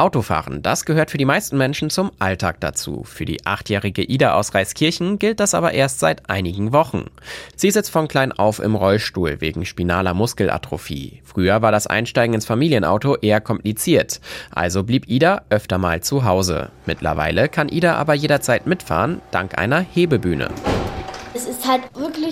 Autofahren, das gehört für die meisten Menschen zum Alltag dazu. Für die achtjährige Ida aus Reiskirchen gilt das aber erst seit einigen Wochen. Sie sitzt von klein auf im Rollstuhl wegen spinaler Muskelatrophie. Früher war das Einsteigen ins Familienauto eher kompliziert. Also blieb Ida öfter mal zu Hause. Mittlerweile kann Ida aber jederzeit mitfahren, dank einer Hebebühne. Es ist halt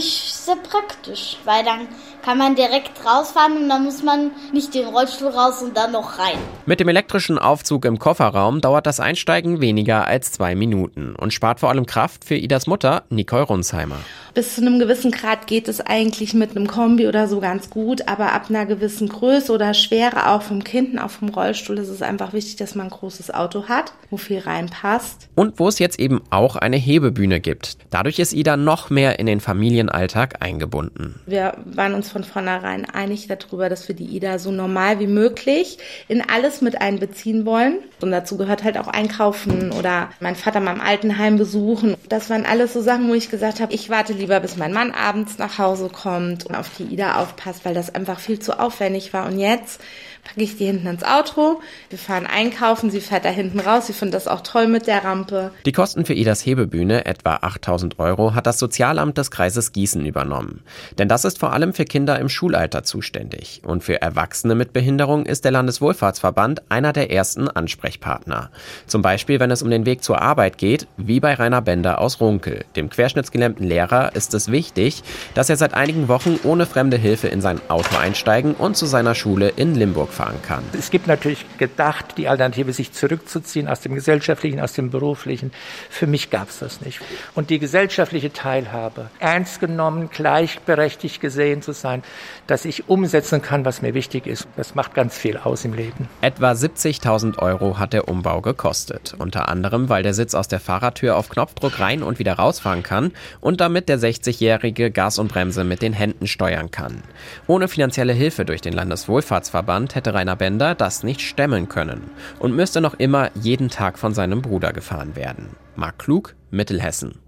sehr praktisch, weil dann kann man direkt rausfahren und dann muss man nicht den Rollstuhl raus und dann noch rein. Mit dem elektrischen Aufzug im Kofferraum dauert das Einsteigen weniger als zwei Minuten und spart vor allem Kraft für Idas Mutter, Nicole Runsheimer. Bis zu einem gewissen Grad geht es eigentlich mit einem Kombi oder so ganz gut, aber ab einer gewissen Größe oder Schwere auch vom Kind, auch vom Rollstuhl ist es einfach wichtig, dass man ein großes Auto hat, wo viel reinpasst. Und wo es jetzt eben auch eine Hebebühne gibt. Dadurch ist Ida noch mehr in den Familienalltag eingebunden. Wir waren uns von vornherein einig darüber, dass wir die Ida so normal wie möglich in alles mit einbeziehen wollen. Und dazu gehört halt auch Einkaufen oder mein Vater mal im Altenheim besuchen. Das waren alles so Sachen, wo ich gesagt habe, ich warte lieber, bis mein Mann abends nach Hause kommt und auf die Ida aufpasst, weil das einfach viel zu aufwendig war. Und jetzt packe ich die hinten ins Auto, wir fahren einkaufen, sie fährt da hinten raus, sie findet das auch toll mit der Rampe. Die Kosten für Idas Hebebühne, etwa 8000 Euro, hat das Sozialamt des Kreises Gießen übernommen. Denn das ist vor allem für Kinder im Schulalter zuständig. Und für Erwachsene mit Behinderung ist der Landeswohlfahrtsverband einer der ersten Ansprechpartner. Zum Beispiel, wenn es um den Weg zur Arbeit geht, wie bei Rainer Bender aus Runkel. Dem querschnittsgelähmten Lehrer ist es wichtig, dass er seit einigen Wochen ohne fremde Hilfe in sein Auto einsteigen und zu seiner Schule in Limburg fahren kann. Es gibt natürlich gedacht, die Alternative, sich zurückzuziehen aus dem Gesellschaftlichen, aus dem Beruflichen. Für mich gab es das nicht. Und die gesellschaftliche Teilhabe, ernst genommen, gleichberechtigt gesehen zu sein, dass ich umsetzen kann, was mir wichtig ist, das macht ganz viel aus im Leben. Etwa 70.000 Euro hat der Umbau gekostet. Unter anderem, weil der Sitz aus der Fahrradtür auf Knopfdruck rein und wieder rausfahren kann und damit der 60-Jährige Gas und Bremse mit den Händen steuern kann. Ohne finanzielle Hilfe durch den Landeswohlfahrtsverband hätte Rainer Bender das nicht stemmen können und müsste noch immer jeden Tag von seinem Bruder gefahren werden. Mark Klug, Mittelhessen.